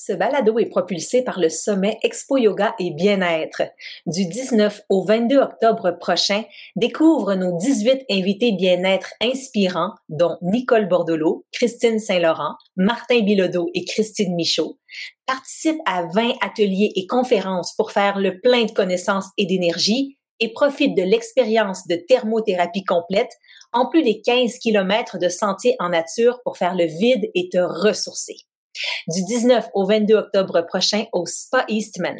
Ce balado est propulsé par le sommet Expo Yoga et Bien-être. Du 19 au 22 octobre prochain, découvre nos 18 invités bien-être inspirants, dont Nicole Bordelot, Christine Saint-Laurent, Martin Bilodeau et Christine Michaud. Participe à 20 ateliers et conférences pour faire le plein de connaissances et d'énergie et profite de l'expérience de thermothérapie complète, en plus des 15 km de sentiers en nature pour faire le vide et te ressourcer du 19 au 22 octobre prochain au Spa Eastman.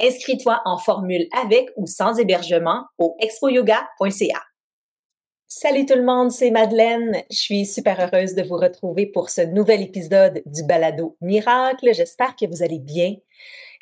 Inscris-toi en formule avec ou sans hébergement au expoyoga.ca. Salut tout le monde, c'est Madeleine. Je suis super heureuse de vous retrouver pour ce nouvel épisode du Balado Miracle. J'espère que vous allez bien,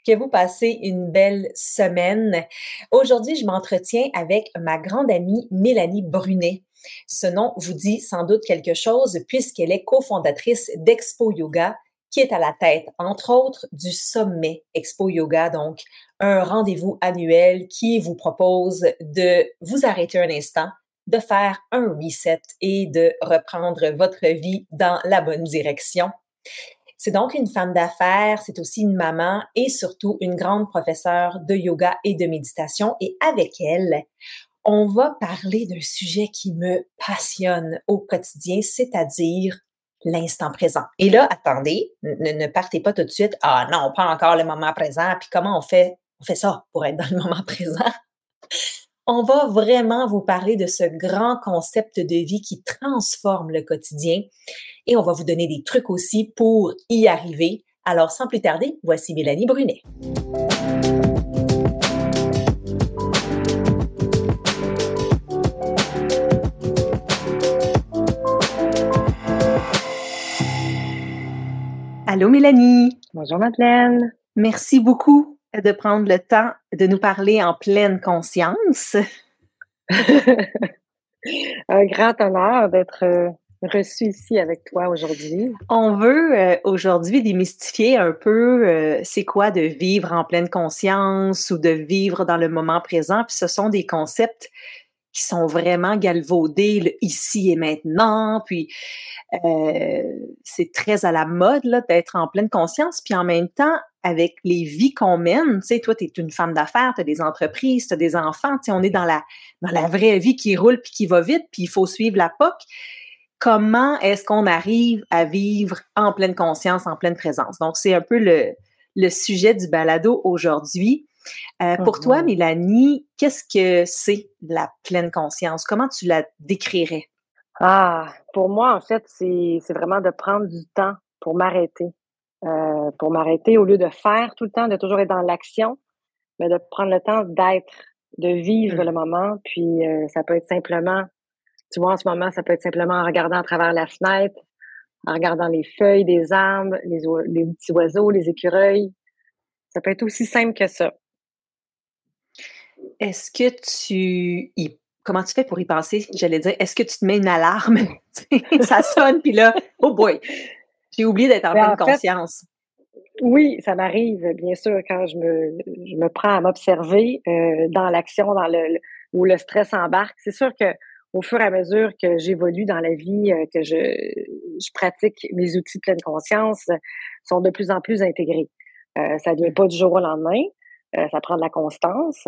que vous passez une belle semaine. Aujourd'hui, je m'entretiens avec ma grande amie Mélanie Brunet. Ce nom vous dit sans doute quelque chose puisqu'elle est cofondatrice d'Expo Yoga, qui est à la tête, entre autres, du sommet Expo Yoga, donc un rendez-vous annuel qui vous propose de vous arrêter un instant, de faire un reset et de reprendre votre vie dans la bonne direction. C'est donc une femme d'affaires, c'est aussi une maman et surtout une grande professeure de yoga et de méditation. Et avec elle, on va parler d'un sujet qui me passionne au quotidien, c'est-à-dire l'instant présent. Et là, attendez, ne, partez pas tout de suite. Ah non, pas encore le moment présent. Puis comment on fait, on fait ça pour être dans le moment présent? On va vraiment vous parler de ce grand concept de vie qui transforme le quotidien et on va vous donner des trucs aussi pour y arriver. Alors, sans plus tarder, voici Mélanie Brunet. Allô Mélanie. Bonjour Madeleine. Merci beaucoup de prendre le temps de nous parler en pleine conscience. Un grand honneur d'être euh, reçu ici avec toi aujourd'hui. On veut euh, aujourd'hui démystifier un peu euh, c'est quoi de vivre en pleine conscience ou de vivre dans le moment présent. Puis ce sont des concepts qui sont vraiment galvaudés ici et maintenant. Puis euh, c'est très à la mode là, d'être en pleine conscience. Puis en même temps, avec les vies qu'on mène, tu sais, toi, tu es une femme d'affaires, tu as des entreprises, tu as des enfants, tu sais, on est dans la, dans la vraie vie qui roule puis qui va vite, puis il faut suivre la POC. Comment est-ce qu'on arrive à vivre en pleine conscience, en pleine présence? Donc, c'est un peu le, le sujet du balado aujourd'hui. Euh, pour toi. Mélanie, qu'est-ce que c'est la pleine conscience? Comment tu la décrirais? Ah, pour moi, en fait, c'est vraiment de prendre du temps pour m'arrêter. Euh, pour m'arrêter au lieu de faire tout le temps, de toujours être dans l'action, mais de prendre le temps d'être, de vivre mmh. le moment. Puis euh, ça peut être simplement, tu vois, en ce moment, ça peut être simplement en regardant à travers la fenêtre, en regardant les feuilles des arbres, les, les petits oiseaux, les écureuils. Ça peut être aussi simple que ça. Est-ce que tu y comment tu fais pour y penser? J'allais dire, est-ce que tu te mets une alarme? ça sonne, puis là, oh boy, j'ai oublié d'être en ben, pleine conscience. Oui, ça m'arrive, bien sûr, quand je me, je me prends à m'observer euh, dans l'action, dans le, où le stress embarque. C'est sûr que au fur et à mesure que j'évolue dans la vie, euh, que je, je pratique mes outils de pleine conscience, sont de plus en plus intégrés. Euh, ça ne vient mmh. pas du jour au lendemain, ça prend de la constance.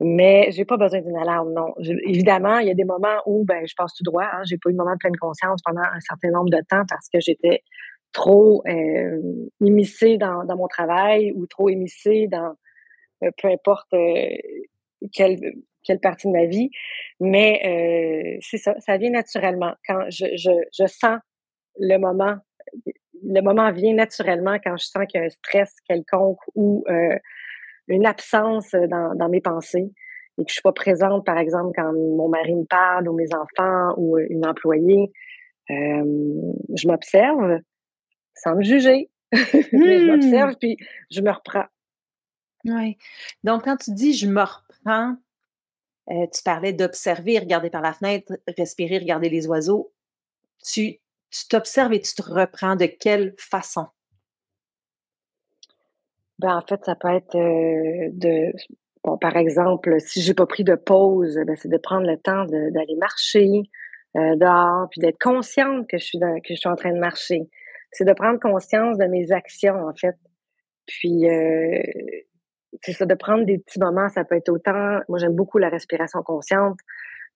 Mais j'ai pas besoin d'une alarme, non. évidemment, il y a des moments où ben, je passe tout droit. Hein, j'ai pas eu de moment de pleine conscience pendant un certain nombre de temps parce que j'étais trop euh, immiscée dans, dans, mon travail ou trop émissée dans euh, peu importe euh, quelle, quelle partie de ma vie. Mais euh, c'est ça, ça vient naturellement. Quand je, je, je sens le moment, le moment vient naturellement quand je sens qu'il y a un stress quelconque ou euh, une absence euh, dans, dans, mes pensées et que je suis pas présente, par exemple, quand mon mari me parle ou mes enfants ou euh, une employée, euh, je m'observe sans me juger. je mmh. m'observe puis je me reprends. Oui. Donc, quand tu dis je me reprends, euh, tu parlais d'observer, regarder par la fenêtre, respirer, regarder les oiseaux. Tu t'observes et tu te reprends de quelle façon? Ben, en fait, ça peut être euh, de bon, par exemple, si j'ai pas pris de pause, ben, c'est de prendre le temps d'aller marcher euh, dehors, puis d'être consciente que je suis que je suis en train de marcher. C'est de prendre conscience de mes actions, en fait. Puis, euh, c'est ça, de prendre des petits moments, ça peut être autant, moi j'aime beaucoup la respiration consciente,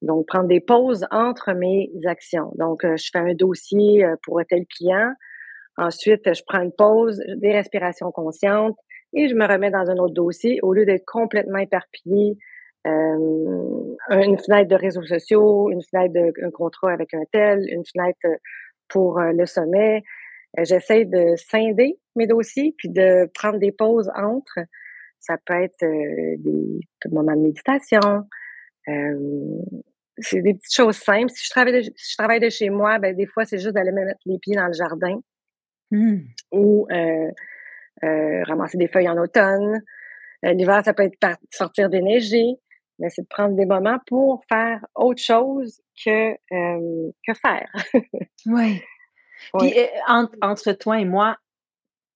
donc prendre des pauses entre mes actions. Donc, euh, je fais un dossier euh, pour tel client, ensuite je prends une pause, des respirations conscientes, et je me remets dans un autre dossier au lieu d'être complètement éparpillé. Euh, une fenêtre de réseaux sociaux, une fenêtre d'un contrat avec un tel, une fenêtre pour le sommet. J'essaie de scinder mes dossiers puis de prendre des pauses entre. Ça peut être euh, des, moments de méditation. Euh, c'est des petites choses simples. Si je travaille de, si je travaille de chez moi, ben des fois, c'est juste d'aller me mettre les pieds dans le jardin mmh. ou euh, ramasser des feuilles en automne. L'hiver, ça peut être sortir déneiger, mais c'est de prendre des moments pour faire autre chose que, que faire. oui. Puis entre toi et moi,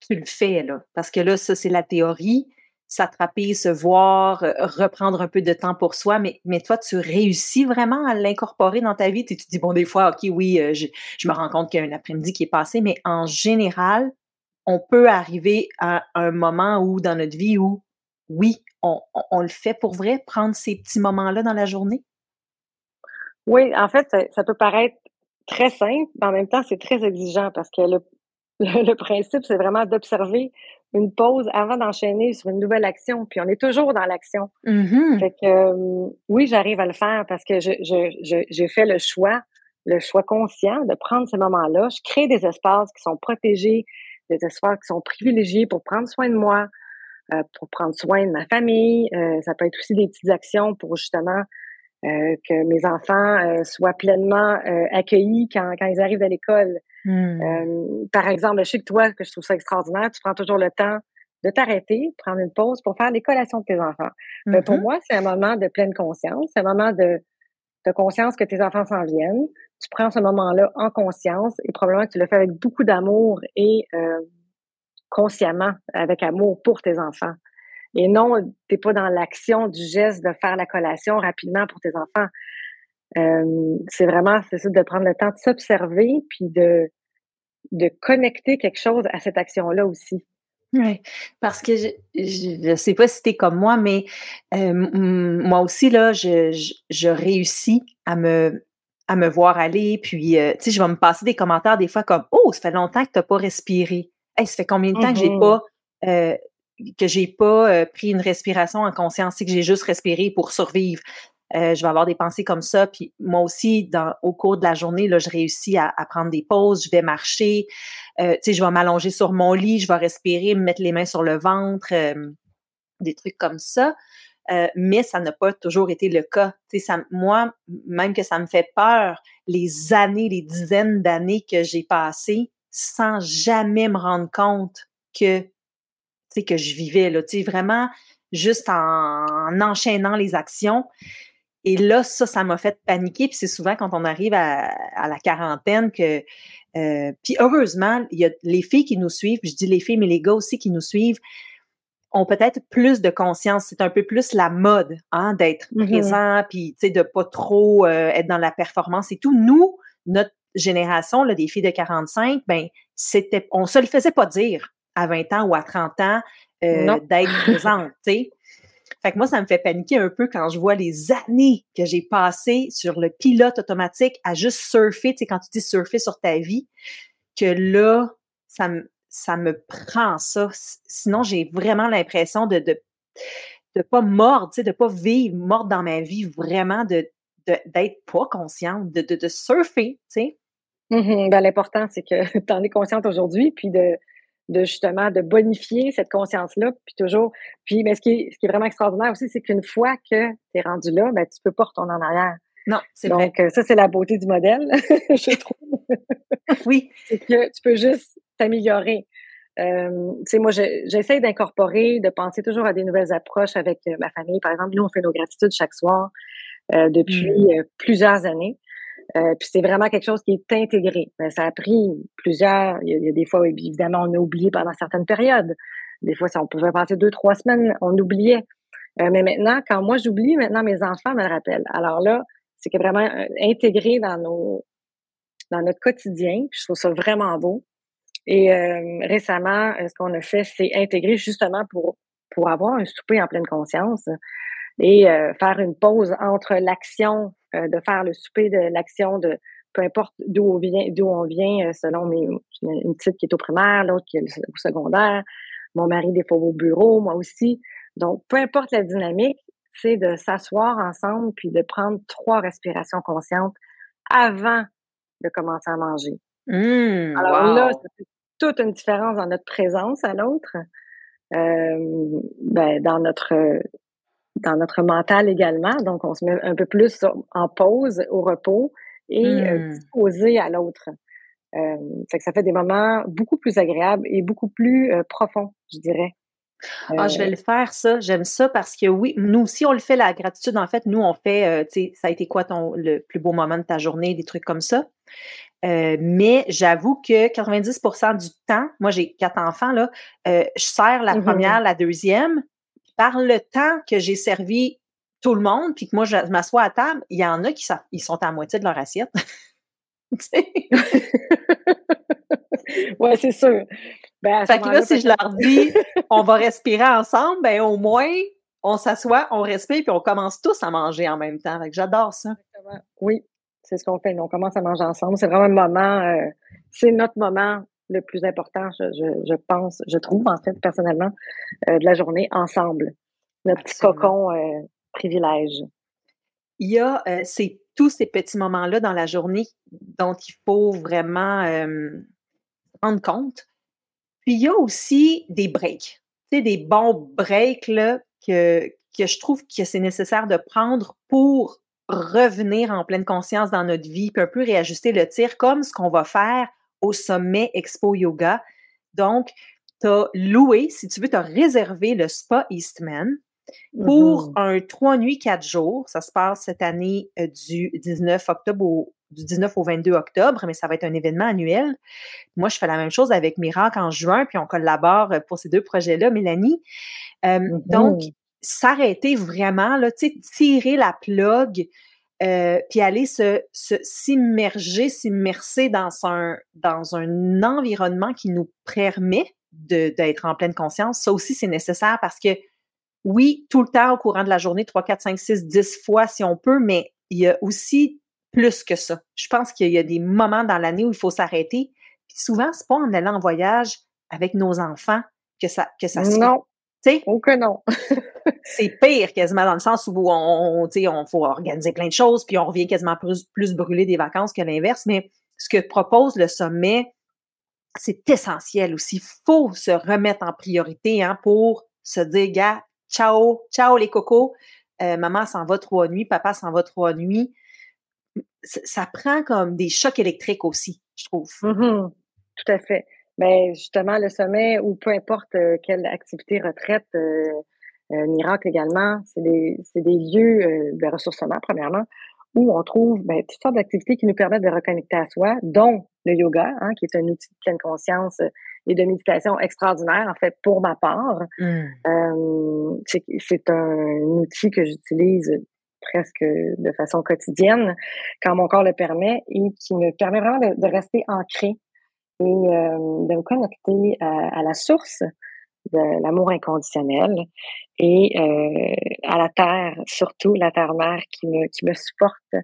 tu le fais, là. Parce que là, ça, c'est la théorie s'attraper, se voir, euh, reprendre un peu de temps pour soi, mais, mais toi, tu réussis vraiment à l'incorporer dans ta vie? Tu te dis, bon, des fois, OK, oui, euh, je, me rends compte qu'il y a un après-midi qui est passé, mais en général, on peut arriver à un moment où, dans notre vie, où, oui, on, le fait pour vrai, prendre ces petits moments-là dans la journée? Oui, en fait, ça, peut paraître très simple, mais en même temps, c'est très exigeant parce que le, le principe, c'est vraiment d'observer une pause avant d'enchaîner sur une nouvelle action. Puis on est toujours dans l'action. Mm-hmm. Fait que euh, oui, j'arrive à le faire parce que j'ai je, je, fait le choix, le choix conscient de prendre ces moments-là. Je crée des espaces qui sont protégés, des espaces qui sont privilégiés pour prendre soin de moi, euh, pour prendre soin de ma famille. Euh, ça peut être aussi des petites actions pour justement que mes enfants soient pleinement accueillis quand, quand ils arrivent à l'école. Mmh. Euh, par exemple, je sais que toi, que je trouve ça extraordinaire, tu prends toujours le temps de t'arrêter, prendre une pause pour faire les collations de tes enfants. Pour mmh moi, c'est un moment de pleine conscience, c'est un moment de, de conscience que tes enfants s'en viennent. Tu prends ce moment-là en conscience et probablement que tu le fais avec beaucoup d'amour et euh, consciemment, avec amour pour tes enfants. Et non, tu n'es pas dans l'action du geste de faire la collation rapidement pour tes enfants. Euh, c'est vraiment, c'est ça, de prendre le temps de s'observer puis de, de connecter quelque chose à cette action-là aussi. Oui, parce que je ne sais pas si tu es comme moi, mais euh, moi aussi, là, je, je, réussis à me, à me voir aller. Puis, euh, tu sais, je vais me passer des commentaires des fois comme Oh, ça fait longtemps que tu n'as pas respiré. Hey, ça fait combien de temps que j'ai mm-hmm. pas que j'ai pas pris une respiration en conscience, c'est que j'ai juste respiré pour survivre. Euh, je vais avoir des pensées comme ça. Puis moi aussi, au cours de la journée, là, je réussis à, prendre des pauses, je vais marcher, euh, tu sais, je vais m'allonger sur mon lit, je vais respirer, me mettre les mains sur le ventre, euh, des trucs comme ça. mais ça n'a pas toujours été le cas. Ça, moi, même que ça me fait peur, les années, les dizaines d'années que j'ai passées sans jamais me rendre compte que, que je vivais, là, vraiment juste en enchaînant les actions. Et là, ça, ça m'a fait paniquer. Puis c'est souvent quand on arrive à, la quarantaine que. Euh, puis heureusement, il y a les filles qui nous suivent, je dis les filles, mais les gars aussi qui nous suivent, ont peut-être plus de conscience. C'est un peu plus la mode, hein, d'être mm-hmm. présent, puis de pas trop euh, être dans la performance et tout. Nous, notre génération, là, des filles de 45, ben, c'était, on se le faisait pas dire à 20 ans ou à 30 ans euh, d'être présente, tu sais. Fait que moi, ça me fait paniquer un peu quand je vois les années que j'ai passées sur le pilote automatique à juste surfer, tu sais, quand tu dis surfer sur ta vie, que là, ça me, ça me prend ça. Sinon, j'ai vraiment l'impression de, de, de pas mordre, tu sais, de pas vivre, mordre dans ma vie, vraiment de, d'être pas consciente, de, de, surfer, tu sais. Mm-hmm. Ben, l'important, c'est que tu en es consciente aujourd'hui, puis de, de justement de bonifier cette conscience-là, puis toujours. Puis, mais ce qui est, ce qui est vraiment extraordinaire aussi, c'est qu'une fois que tu es rendu là, ben, tu peux pas retourner en arrière. Non, c'est vrai. Donc, ça, c'est la beauté du modèle, je trouve. oui. C'est que tu peux juste t'améliorer. Euh, tu sais, moi, j'essaie d'incorporer, de penser toujours à des nouvelles approches avec euh, ma famille. Par exemple, nous, on fait nos gratitudes chaque soir euh, depuis mmh. euh, plusieurs années. Euh, puis c'est vraiment quelque chose qui est intégré. Mais ça a pris plusieurs. Il y, a, des fois, évidemment, on a oublié pendant certaines périodes. Des fois, ça, on pouvait passer deux, trois semaines, on oubliait. Euh, mais maintenant, quand moi j'oublie, maintenant mes enfants me le rappellent. Alors là, c'est vraiment euh, intégré dans nos dans notre quotidien. Je trouve ça vraiment beau. Et récemment, ce qu'on a fait, c'est intégrer justement pour, pour avoir un souper en pleine conscience et faire une pause entre l'action de faire le souper, de l'action de peu importe d'où on vient, d'où on vient, selon mes, une petite qui est au primaire, l'autre qui est au secondaire, mon mari des fois au bureau, moi aussi. Donc, peu importe la dynamique, c'est de s'asseoir ensemble puis de prendre trois respirations conscientes avant de commencer à manger. Mmh, Alors là, ça fait toute une différence dans notre présence à l'autre, euh, ben, dans notre dans notre mental également. Donc, on se met un peu plus en pause, au repos et euh, mmh. à l'autre. Euh, que ça fait des moments beaucoup plus agréables et beaucoup plus euh, profonds, je dirais. Ah, je vais le faire, ça. J'aime ça parce que oui, nous aussi, on le fait, la gratitude. En fait, nous, on fait, euh, tu sais, ça a été quoi ton, le plus beau moment de ta journée, des trucs comme ça? Euh, mais j'avoue que 90% du temps, moi, j'ai quatre enfants, là, euh, je sers la mmh première, la deuxième. Par le temps que j'ai servi tout le monde, puis que moi, je m'assois à table, il y en a qui ils sont à moitié de leur assiette. ouais, c'est sûr. Ben, fait que là, si je leur dis on va respirer ensemble, ben au moins on s'assoit, on respire, puis on commence tous à manger en même temps. Fait que j'adore ça. Oui, c'est ce qu'on fait. On commence à manger ensemble. C'est vraiment un moment, euh, c'est notre moment le plus important, je, pense, je trouve en fait personnellement, euh, de la journée ensemble. Notre petit cocon euh, privilège. Il y a c'est tous ces petits moments-là dans la journée dont il faut vraiment rendre compte. Puis il y a aussi des breaks, tu sais, des bons breaks là, que, que je trouve que c'est nécessaire de prendre pour revenir en pleine conscience dans notre vie, puis un peu réajuster le tir, comme ce qu'on va faire au sommet Expo Yoga. Donc, tu as loué, si tu veux, tu as réservé le Spa Eastman pour mm-hmm. un trois nuits, quatre jours. Ça se passe cette année euh, du 19 octobre au, du 19 au 22 octobre, mais ça va être un événement annuel. Moi, je fais la même chose avec Miracle en juin, puis on collabore euh, pour ces deux projets-là, Mélanie. Euh, mm-hmm. Donc, s'arrêter vraiment, là, tirer la plug, euh, puis aller se, s'immerger, s'immerser dans un, environnement qui nous permet d'être en pleine conscience. Ça aussi, c'est nécessaire parce que oui, tout le temps au courant de la journée, 3, 4, 5, 6, 10 fois si on peut, mais il y a aussi plus que ça. Je pense qu'il y a des moments dans l'année où il faut s'arrêter. Puis souvent, c'est pas en allant en voyage avec nos enfants que ça, que ça se Non. T'sais? Oh que non. c'est pire quasiment dans le sens où on, on, on faut organiser plein de choses, puis on revient quasiment plus, plus brûlé des vacances que l'inverse. Mais ce que propose le sommet, c'est essentiel aussi. Il faut se remettre en priorité hein, pour se dire, gars, ciao, ciao les cocos. Euh, maman s'en va trois nuits, papa s'en va trois nuits ça prend comme des chocs électriques aussi, je trouve. Mmh Tout à fait. Mais justement, le sommet ou peu importe euh, quelle activité retraite, euh, euh, miracle également, c'est des, des, lieux de ressourcement, premièrement, où on trouve ben, toutes sortes d'activités qui nous permettent de reconnecter à soi, dont le yoga, hein, qui est un outil de pleine conscience et de méditation extraordinaire, en fait, pour ma part. Mmh. c'est un outil que j'utilise presque de façon quotidienne quand mon corps le permet et qui me permet vraiment de, rester ancré et euh, de me connecter à, la source de l'amour inconditionnel et euh, à la terre, surtout la terre-mère qui me, qui me supporte.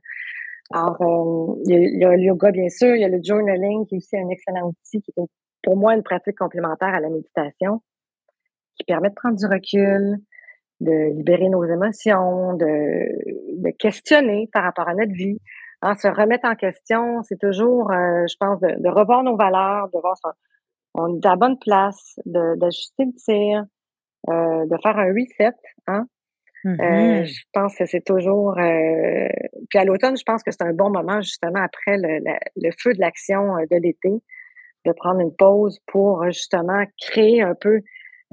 Alors, euh, il y, a, le yoga, bien sûr, il y a le journaling qui est aussi un excellent outil qui est pour moi une pratique complémentaire à la méditation qui permet de prendre du recul, de libérer nos émotions, de, de questionner par rapport à notre vie. Hein, se remettre en question, c'est toujours, euh, je pense, de, de, revoir nos valeurs, de voir si on est à la bonne place, d'ajuster le tir, euh, de faire un reset. Hein? Euh, mm-hmm. je pense que c'est toujours... puis à l'automne, je pense que c'est un bon moment, justement, après le, le feu de l'action de l'été, de prendre une pause pour justement créer un peu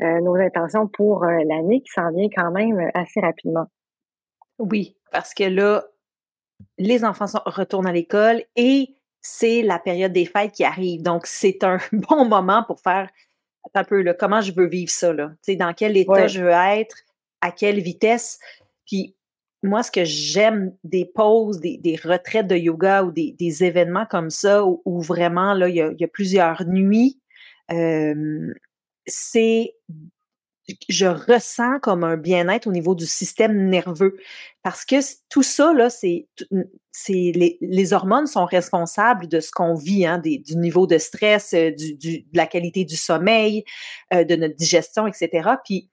euh, nos intentions pour euh, l'année qui s'en vient quand même euh, assez rapidement. Oui, parce que là, les enfants sont, retournent à l'école et c'est la période des fêtes qui arrive. Donc, c'est un bon moment pour faire un peu là, comment je veux vivre ça, là? dans quel état je veux être, à quelle vitesse? Puis moi, ce que j'aime des pauses, des, des, retraites de yoga ou des, des événements comme ça, où, vraiment, là, il y a, il y a plusieurs nuits c'est je ressens comme un bien-être au niveau du système nerveux. Parce que tout ça, là, c'est, c'est les, les, hormones sont responsables de ce qu'on vit, hein, des, du niveau de stress, euh, du, du, de la qualité du sommeil, euh, de notre digestion, etc. Puis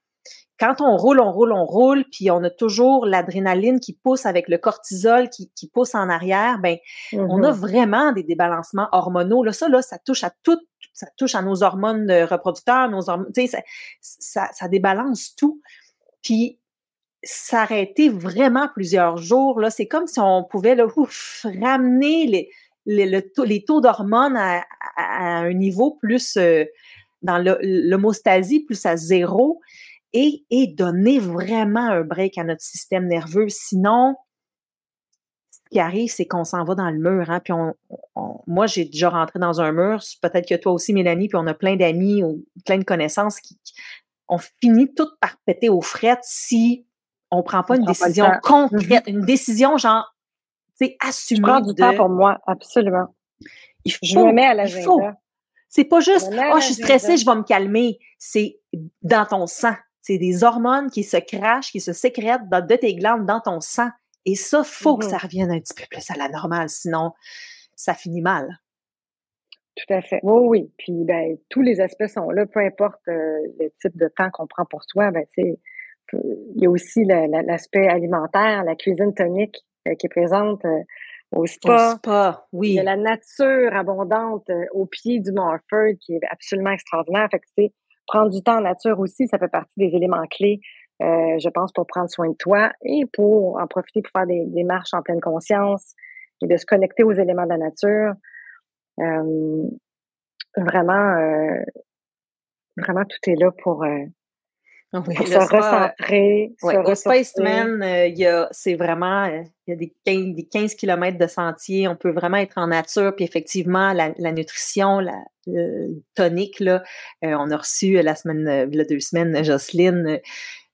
quand on roule, on roule, on roule, puis on a toujours l'adrénaline qui pousse avec le cortisol qui, qui pousse en arrière, ben on a mm-hmm. vraiment des débalancements hormonaux. Là, ça, là, ça touche à tout, ça touche à nos hormones reproducteurs, nos hormones, sais, ça, ça, débalance tout. Puis s'arrêter vraiment plusieurs jours, là, c'est comme si on pouvait là, ramener les, les, les taux d'hormones à, un niveau plus euh, dans l'homostasie, plus à zéro et, et donner vraiment un break à notre système nerveux. Sinon, qui arrive, c'est qu'on s'en va dans le mur. Hein, puis on, moi, j'ai déjà rentré dans un mur. Peut-être que toi aussi, Mélanie, puis on a plein d'amis ou plein de connaissances qui, ont fini tout par péter aux frettes si on prend pas une décision concrète, mm-hmm. une décision genre, c'est assumée. Je prends du temps pour moi, absolument. Il faut, je me mets à l'agenda. C'est pas juste, oh, je suis stressée, je vais me calmer. C'est dans ton sang. C'est des hormones qui se crachent, qui se sécrètent dans, de tes glandes dans ton sang. Et ça, faut que ça mm-hmm. revienne un petit peu plus à la normale, sinon ça finit mal. Tout à fait. Oui, oui. Puis ben, tous les aspects sont là, peu importe euh, le type de temps qu'on prend pour soi. Ben, il y a aussi l'aspect alimentaire, la cuisine tonique euh, qui est présente euh, au spa. Au spa, oui. Il y a la nature abondante au pied du Mont qui est absolument extraordinaire. Fait que, Prendre du temps en nature aussi, ça fait partie des éléments clés, euh, je pense, pour prendre soin de toi et pour en profiter pour faire des, des, marches en pleine conscience et de se connecter aux éléments de la nature. Euh, vraiment, euh, vraiment, tout est là pour, ah se recentrer. Ouais, au Spaceman, c'est vraiment, il y a des 15, des 15 km de sentiers. On peut vraiment être en nature. Puis effectivement, la, la nutrition, la, tonique, là, on a reçu la semaine, il y a deux semaines, Jocelyne.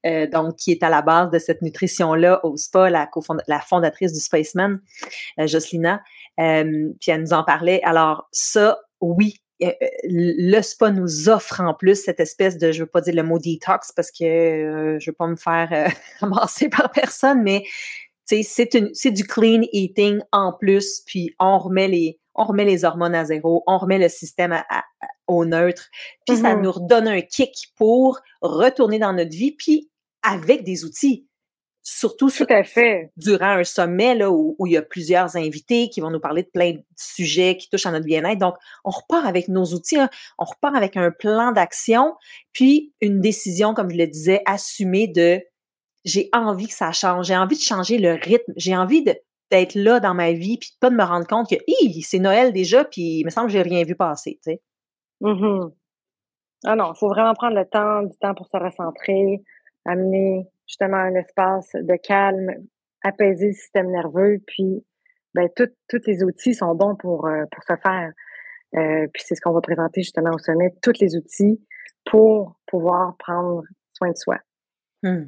Donc, qui est à la base de cette nutrition-là au SPA, la, la fondatrice du Spaceman, Jocelina. puis elle nous en parlait. Alors, ça, oui, euh, le spa nous offre en plus cette espèce de, je veux pas dire le mot detox parce que euh, je veux pas me faire euh, ramasser par personne, mais c'est du clean eating en plus, puis on remet les on remet les hormones à zéro, on remet le système au neutre, puis ça mm-hmm. nous redonne un kick pour retourner dans notre vie, puis avec des outils surtout Tout à fait. durant un sommet là, où, il y a plusieurs invités qui vont nous parler de plein de sujets qui touchent à notre bien-être. Donc, on repart avec nos outils, hein. on repart avec un plan d'action, puis une décision, comme je le disais, assumée de j'ai envie que ça change, j'ai envie de changer le rythme, j'ai envie d'être là dans ma vie, puis pas de me rendre compte que c'est Noël déjà, puis il me semble que j'ai rien vu passer, Mm-hmm. Ah non, il faut vraiment prendre le temps, du temps pour se recentrer, amener justement un espace de calme, apaiser le système nerveux, puis ben, tous les outils sont bons pour, euh, pour ce faire. Euh, puis c'est ce qu'on va présenter justement au sommet, tous les outils pour pouvoir prendre soin de soi. Hmm.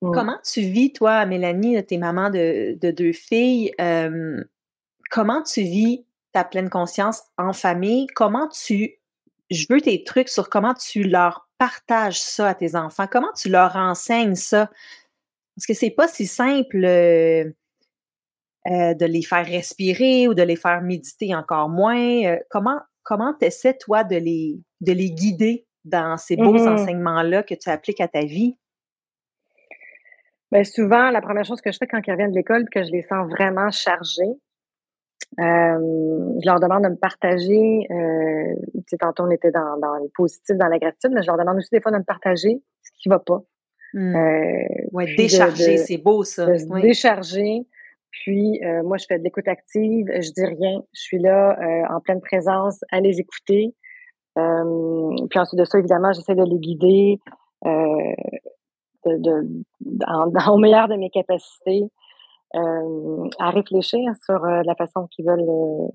Hmm. Comment tu vis, toi, Mélanie, tu es maman de, de deux filles, euh, comment tu vis ta pleine conscience en famille? Comment tu, je veux tes trucs sur comment tu leur partages ça à tes enfants? Comment tu leur enseignes ça? Parce que c'est pas si simple euh, euh, de les faire respirer ou de les faire méditer encore moins. Euh, comment comment tu essaies, toi, de les, de les guider dans ces beaux mmh enseignements-là que tu appliques à ta vie? Bien, souvent, la première chose que je fais quand ils reviennent de l'école, que je les sens vraiment chargés, je leur demande de me partager. Euh, tantôt, on était dans, dans le positif, dans la gratitude, mais je leur demande aussi des fois de me partager ce qui va pas. Mmh. Euh, ouais, décharger, c'est beau ça. Décharger. Puis, euh, moi, je fais de l'écoute active, je dis rien. Je suis là euh, en pleine présence à les écouter. puis ensuite de ça, évidemment, j'essaie de les guider de, de, dans, au meilleur de mes capacités. Euh, à réfléchir sur euh, la façon qu'ils veulent euh,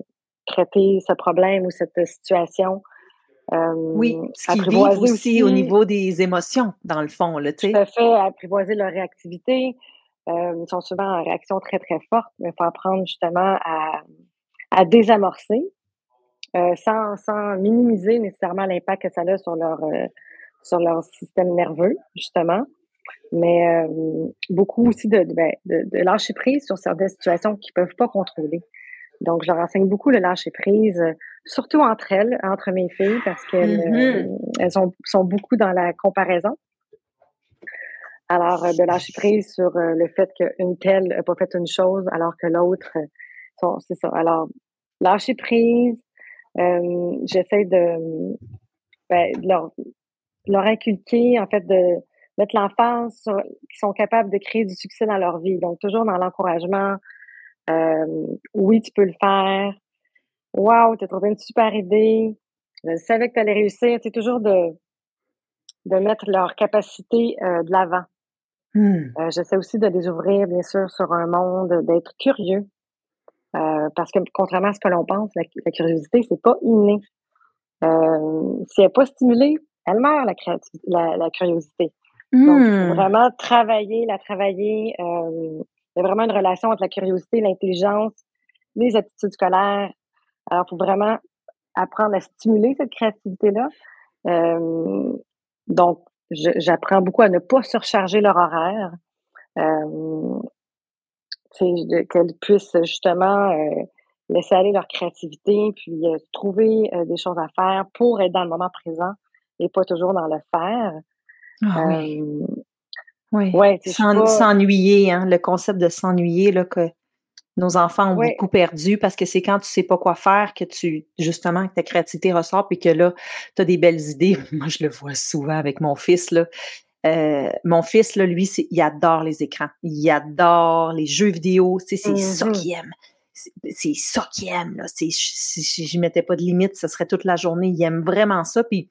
traiter ce problème ou cette situation. oui, ce qu'ils vivent aussi, au niveau des émotions, dans le fond. Là, tout à fait, apprivoiser leur réactivité. ils sont souvent en réaction très, très forte, mais il faut apprendre justement à, à désamorcer sans, sans minimiser nécessairement l'impact que ça a sur leur, sur leur système nerveux, justement. Mais beaucoup aussi de, ben, de, de, lâcher prise sur certaines situations qu'ils ne peuvent pas contrôler. Donc, je leur enseigne beaucoup le lâcher prise, surtout entre elles, entre mes filles, parce qu'elles mm-hmm. elles sont, sont, beaucoup dans la comparaison. Alors, de lâcher prise sur le fait qu'une telle n'a pas fait une chose alors que l'autre, c'est ça. Alors, lâcher prise, j'essaie de, ben, de leur, leur inculquer, en fait, de mettre l'enfance qui sont capables de créer du succès dans leur vie. Donc, toujours dans l'encouragement. Euh, oui, tu peux le faire. Wow, tu as trouvé une super idée. Je savais que tu allais réussir. C'est toujours de, de mettre leur capacité euh, de l'avant. Hmm. Euh, J'essaie aussi de les ouvrir, bien sûr, sur un monde, d'être curieux. Parce que contrairement à ce que l'on pense, la, la curiosité, c'est pas inné. Si elle n'est pas stimulée, elle meurt, la, la, curiosité. Donc, il faut hmm. vraiment travailler, la travailler. Euh, il y a vraiment une relation entre la curiosité, l'intelligence, les attitudes scolaires. Alors, il faut vraiment apprendre à stimuler cette créativité-là. Euh, donc, j'apprends beaucoup à ne pas surcharger leur horaire. Euh, qu'elles puissent justement euh, laisser aller leur créativité, puis euh, trouver euh, des choses à faire pour être dans le moment présent et pas toujours dans le faire. Ah, oui. oui. Ouais, S'ennuyer, hein, le concept de s'ennuyer, là, que nos enfants ont beaucoup perdu parce que c'est quand tu sais pas quoi faire que tu, justement, que ta créativité ressort puis que là, tu as des belles idées. Moi, je le vois souvent avec mon fils, là. Euh, mon fils, là, lui, il adore les écrans. Il adore les jeux vidéo. C'est ça mm-hmm. qu'il aime. C'est ça qu'il aime. Là. Si je mettais pas de limite, ce serait toute la journée. Il aime vraiment ça. Puis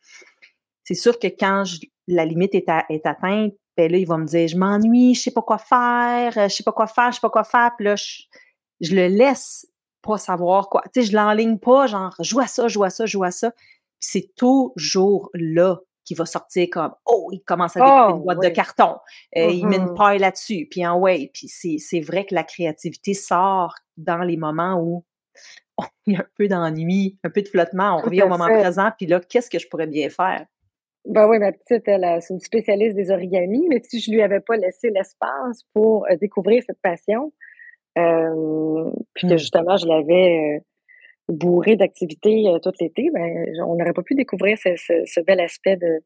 c'est sûr que quand la limite est, est atteinte, ben là, il va me dire, je m'ennuie, je sais pas quoi faire, euh, je sais pas quoi faire, je sais pas quoi faire. Puis là, je, le laisse pas savoir quoi. Tu sais, je l'enligne pas, genre, joue à ça, joue à ça, joue à ça. c'est toujours là qu'il va sortir comme, oh, il commence à découper une oh, boîte de carton, euh, il met une mm-hmm. paille là-dessus, puis en ouais, puis c'est vrai que la créativité sort dans les moments où il y a un peu d'ennui, un peu de flottement, on revient au moment présent, puis là, qu'est-ce que je pourrais bien faire? Ben oui, ma petite, elle, c'est une spécialiste des origamis, mais si je lui avais pas laissé l'espace pour euh, découvrir cette passion, euh, puis que mmh. justement, je l'avais euh, bourrée d'activités tout l'été, ben, on n'aurait pas pu découvrir ce, bel aspect de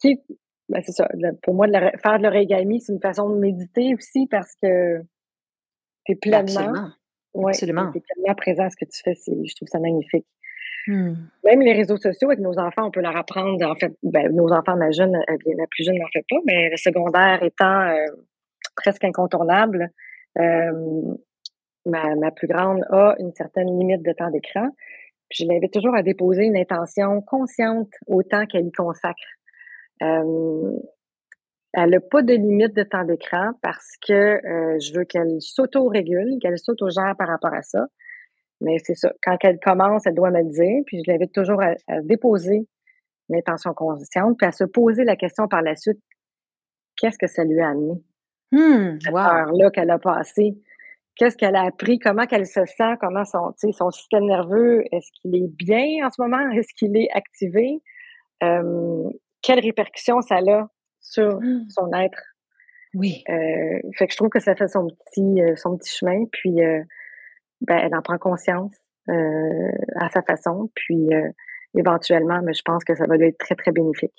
qui ben c'est ça. Pour moi, de faire de l'origami, c'est une façon de méditer aussi parce que tu es pleinement. Absolument. Ouais, Absolument. Es pleinement présent à ce que tu fais. Je trouve ça magnifique. Mmh. Même les réseaux sociaux avec nos enfants, on peut leur apprendre. En fait, ben, nos enfants, ma jeune, euh, la plus jeune n'en fait pas, mais le secondaire étant euh, presque incontournable, euh, ma, ma, plus grande a une certaine limite de temps d'écran. Je l'invite toujours à déposer une intention consciente au temps qu'elle y consacre. elle n'a pas de limite de temps d'écran parce que je veux qu'elle s'auto-régule, qu'elle s'auto-gère par rapport à ça. Mais c'est ça. Quand elle commence, elle doit me le dire. Puis je l'invite toujours à, déposer une intention consciente, puis à se poser la question par la suite qu'est-ce que ça lui a amené? Mmh, cette heure-là qu'elle a passée. Qu'est-ce qu'elle a appris? Comment qu'elle se sent? Comment son, son système nerveux, est-ce qu'il est bien en ce moment? Est-ce qu'il est activé? Euh, quelles répercussions ça a sur mmh. son être? Oui. Euh, fait que je trouve que ça fait son petit, euh, son petit chemin. Puis euh, ben, elle en prend conscience euh, à sa façon. Puis euh, éventuellement, mais je pense que ça va lui être très, très bénéfique.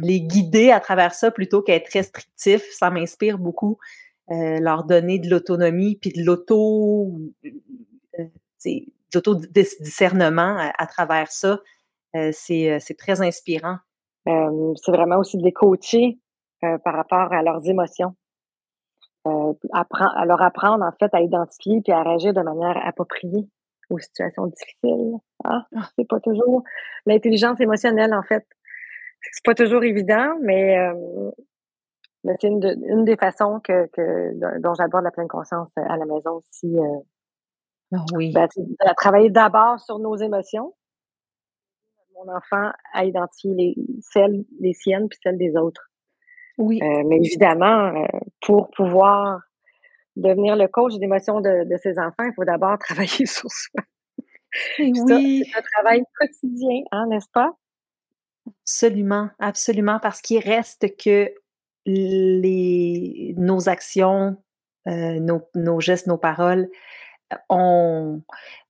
Les guider à travers ça plutôt qu'être restrictif, ça m'inspire beaucoup. Euh, leur donner de l'autonomie puis de l'auto discernement à, travers ça, c'est très inspirant. c'est vraiment aussi de les coacher par rapport à leurs émotions euh, à leur apprendre en fait à identifier puis à réagir de manière appropriée aux situations difficiles. Ah, ah. c'est pas toujours l'intelligence émotionnelle en fait. C'est pas toujours évident, mais, euh, mais c'est une, une, des façons que, que dont j'aborde la pleine conscience à la maison aussi. Euh, ah oui. Ben, à travailler d'abord sur nos émotions. Mon enfant à identifier les, celles, les siennes puis celles des autres. Oui. Euh, mais évidemment, euh, pour pouvoir devenir le coach d'émotion de, de, ses enfants, il faut d'abord travailler sur soi. oui. C'est un travail quotidien, hein, n'est-ce pas? Absolument, absolument, parce qu'il reste que les, nos actions, euh, nos, gestes, nos paroles, on,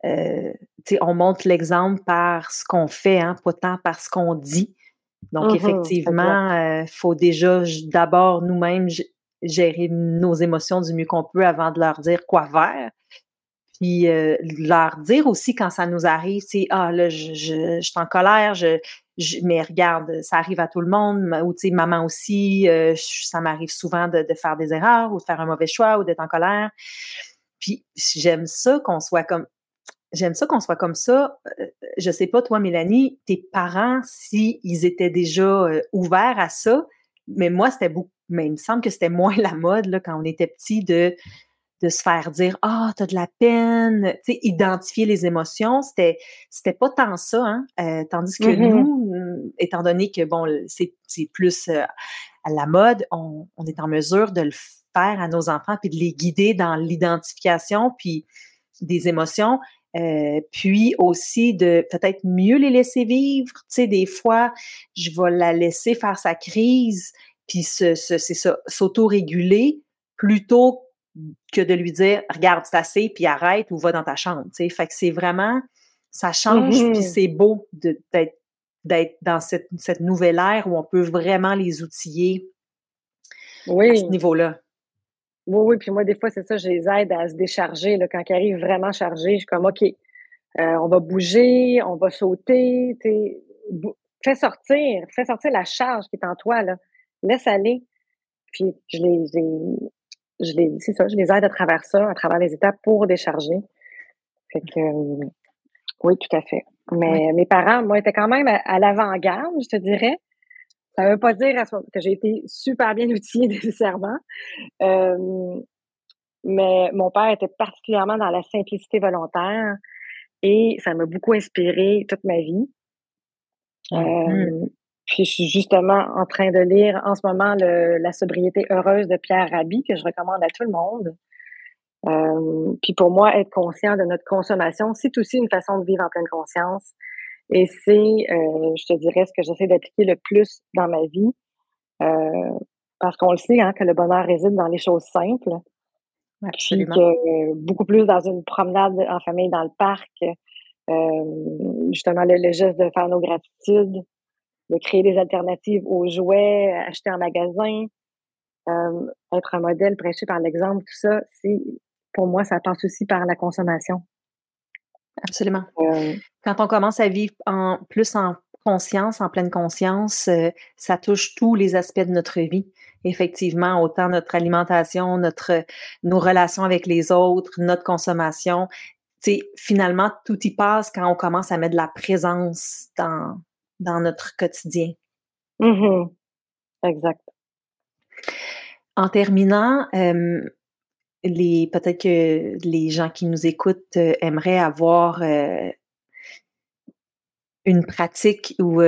euh, on montre l'exemple par ce qu'on fait, hein, pas tant par ce qu'on dit. Donc, mmh effectivement, il euh, faut déjà d'abord nous-mêmes gérer nos émotions du mieux qu'on peut avant de leur dire quoi faire. Puis euh, leur dire aussi quand ça nous arrive, c'est ah là je, je, suis en colère, je, mais regarde ça arrive à tout le monde ou tu sais maman aussi, euh, ça m'arrive souvent de, de, faire des erreurs ou de faire un mauvais choix ou d'être en colère. Puis j'aime ça qu'on soit comme j'aime ça qu'on soit comme ça. Euh, je sais pas toi Mélanie, tes parents si ils étaient déjà ouverts à ça, mais moi c'était beaucoup mais il me semble que c'était moins la mode là, quand on était petit de de se faire dire ah t'as de la peine tu sais identifier les émotions c'était c'était pas tant ça hein euh, tandis que mm-hmm. nous étant donné que bon c'est plus euh, à la mode on, on, est en mesure de le faire à nos enfants puis de les guider dans l'identification puis des émotions euh, puis aussi de peut-être mieux les laisser vivre tu sais des fois je vais la laisser faire sa crise puis c'est ça s'auto-réguler plutôt que de lui dire regarde c'est assez puis arrête ou va dans ta chambre tu sais fait que c'est vraiment ça change puis mm-hmm. c'est beau d'être d'être dans cette, cette, nouvelle ère où on peut vraiment les outiller oui. à ce niveau-là. Oui, oui, puis moi, des fois, c'est ça, je les aide à se décharger. Là, quand ils arrivent vraiment chargés, je suis comme OK, euh, on va bouger, on va sauter, fais sortir, fais sortir la charge qui est en toi, là. Laisse aller. Puis je les, je les, c'est ça, je les aide à travers ça, à travers les étapes pour décharger. Fait que, euh, oui, tout à fait. Mais mes parents, moi, étaient quand même à, l'avant-garde, je te dirais. Ça veut pas dire que j'ai été super bien outillée nécessairement. Euh, mais mon père était particulièrement dans la simplicité volontaire et ça m'a beaucoup inspiré toute ma vie. Mm-hmm. Euh, puis je suis justement en train de lire en ce moment le, La sobriété heureuse de Pierre Rabhi, que je recommande à tout le monde. Euh, puis pour moi, être conscient de notre consommation, c'est aussi une façon de vivre en pleine conscience. Et c'est, euh, je te dirais, ce que j'essaie d'appliquer le plus dans ma vie. Euh, parce qu'on le sait, hein, que le bonheur réside dans les choses simples. Absolument. Puis que, beaucoup plus dans une promenade en famille dans le parc. justement, le, le, geste de faire nos gratitudes, de créer des alternatives aux jouets achetés en magasin, euh, être un modèle prêché par l'exemple, tout ça, c'est pour moi, ça passe aussi par la consommation. Absolument. Euh, Quand on commence à vivre en plus en conscience, en pleine conscience, euh, ça touche tous les aspects de notre vie. Effectivement, autant notre alimentation, notre nos relations avec les autres, notre consommation. sais, finalement, tout y passe quand on commence à mettre de la présence dans, dans notre quotidien. Mm-hmm. Exact. En terminant, euh, les peut-être que les gens qui nous écoutent euh, aimeraient avoir euh, une pratique ou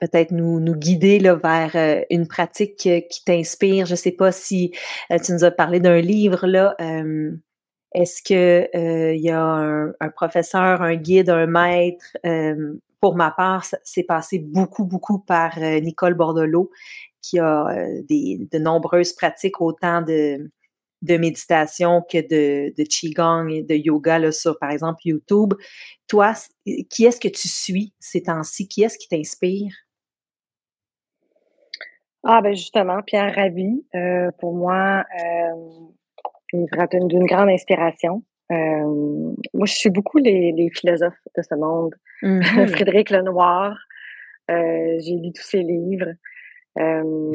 peut-être nous, guider vers une pratique qui t'inspire. Je ne sais pas si tu nous as parlé d'un livre là. Est-ce que il y a un, professeur, un guide, un maître pour ma part, c'est passé beaucoup, beaucoup par euh, Nicole Bordelot, qui a euh, des, de nombreuses pratiques, autant de, de méditation que de, de Qigong et de yoga là, sur, par exemple, YouTube. Toi, qui est-ce que tu suis ces temps-ci? Qui est-ce qui t'inspire? Ah, ben justement, Pierre Rabhi, euh, pour moi, euh, d'une grande inspiration. moi, je suis beaucoup les, les philosophes de ce monde. Mm-hmm. Frédéric Lenoir. Euh, j'ai lu tous ses livres. Euh,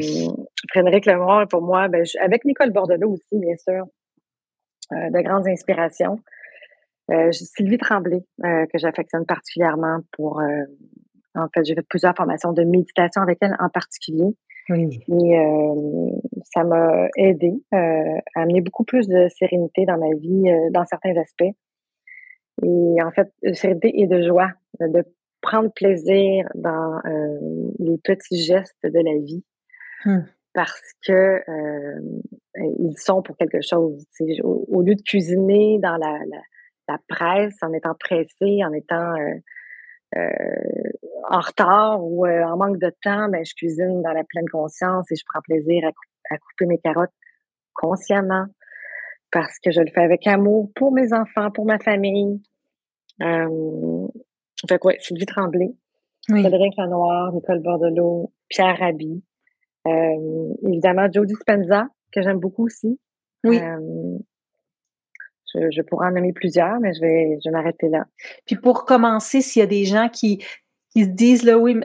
Frédéric Lenoir, pour moi, ben, avec Nicole Bordelot aussi, bien sûr, euh, de grandes inspirations. Sylvie Tremblay, que j'affectionne particulièrement pour... en fait, j'ai fait plusieurs formations de méditation avec elle en particulier. Et ça m'a aidé à amener beaucoup plus de sérénité dans ma vie, dans certains aspects. Et en fait, sérénité et de joie, de prendre plaisir dans euh, les petits gestes de la vie. Hum. Parce que euh, ils sont pour quelque chose. Au, au, lieu de cuisiner dans la, la presse, en étant pressée, en étant en retard ou en manque de temps, ben, je cuisine dans la pleine conscience et je prends plaisir à, couper mes carottes consciemment parce que je le fais avec amour pour mes enfants, pour ma famille. Euh, fait quoi, Sylvie Tremblay, oui. Frédéric Lanoir, Nicole Bordelot, Pierre Rabhi, euh, évidemment Joe Dispenza, que j'aime beaucoup aussi. Oui. Euh, je, pourrais en nommer plusieurs, mais je vais, je m'arrêter là. Puis pour commencer, s'il y a des gens qui, qui se disent là, oui,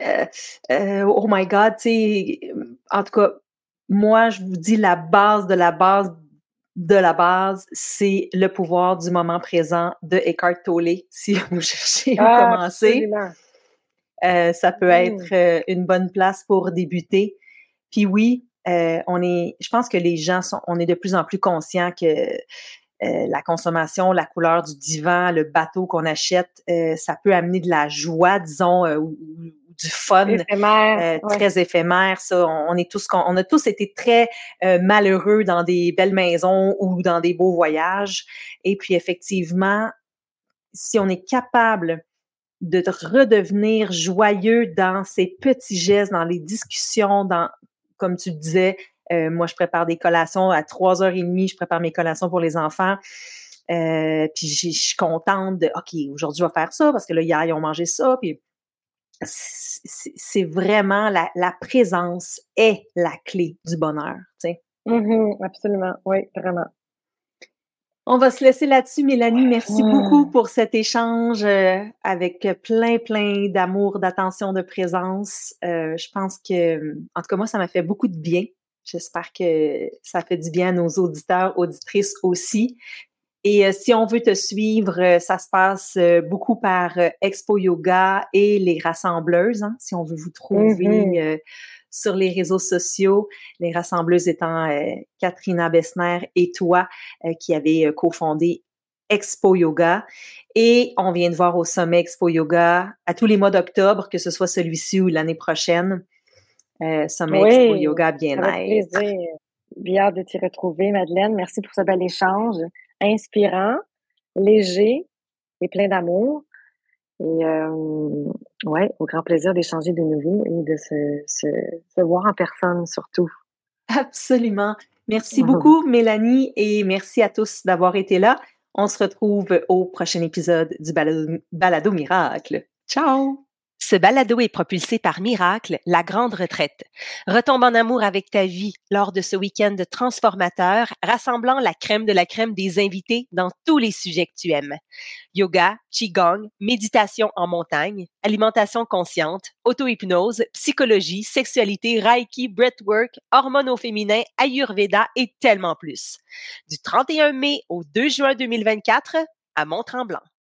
euh, oh my God, tu sais, en tout cas, moi, je vous dis la base de la base de la base, c'est le pouvoir du moment présent de Eckhart Tolle, si vous cherchez à ah, commencer. Euh, ça peut mmh. être euh, une bonne place pour débuter. Puis oui, euh, on est, je pense que les gens sont, on est de plus en plus conscients que la consommation, la couleur du divan, le bateau qu'on achète, ça peut amener de la joie, disons, ou, du fun éphémère, très éphémère. Ça, on, est tous, on a tous été très malheureux dans des belles maisons ou dans des beaux voyages. Et puis effectivement, si on est capable de redevenir joyeux dans ces petits gestes, dans les discussions, dans, comme tu disais, euh, moi, je prépare des collations à 3h30, je prépare mes collations pour les enfants. Euh, puis je suis contente de OK, aujourd'hui, je vais faire ça parce que là, hier, ils ont mangé ça. Puis c'est vraiment la, la, présence est la clé du bonheur. Tu sais. Mm-hmm, absolument, oui, vraiment. On va se laisser là-dessus, Mélanie. Merci beaucoup pour cet échange euh, avec plein, plein d'amour, d'attention, de présence. Euh, je pense que, en tout cas, moi, ça m'a fait beaucoup de bien. J'espère que ça fait du bien à nos auditeurs, auditrices aussi. Et euh, si on veut te suivre, ça se passe beaucoup par Expo Yoga et les rassembleuses. Hein, si on veut vous trouver mm-hmm sur les réseaux sociaux, les rassembleuses étant euh, Katrina Bessner et toi euh, qui avez euh, cofondé Expo Yoga. Et on vient de voir au sommet Expo Yoga à tous les mois d'octobre, que ce soit celui-ci ou l'année prochaine. sommet Expo Yoga bien-être. Bien de t'y retrouver, Madeleine. Merci pour ce bel échange inspirant, léger et plein d'amour. Et euh, ouais, au grand plaisir d'échanger de nouveau et de se, se, se, voir en personne surtout. Absolument. Merci beaucoup, Mélanie, et merci à tous d'avoir été là. On se retrouve au prochain épisode du Balado Miracle. Ciao! Ce balado est propulsé par Miracle, la grande retraite. Retombe en amour avec ta vie lors de ce week-end transformateur, rassemblant la crème de la crème des invités dans tous les sujets que tu aimes. Yoga, Qigong, méditation en montagne, alimentation consciente, auto-hypnose, psychologie, sexualité, Reiki, breathwork, hormones au féminin, Ayurveda et tellement plus. Du 31 mai au 2 juin 2024 à Mont-Tremblant.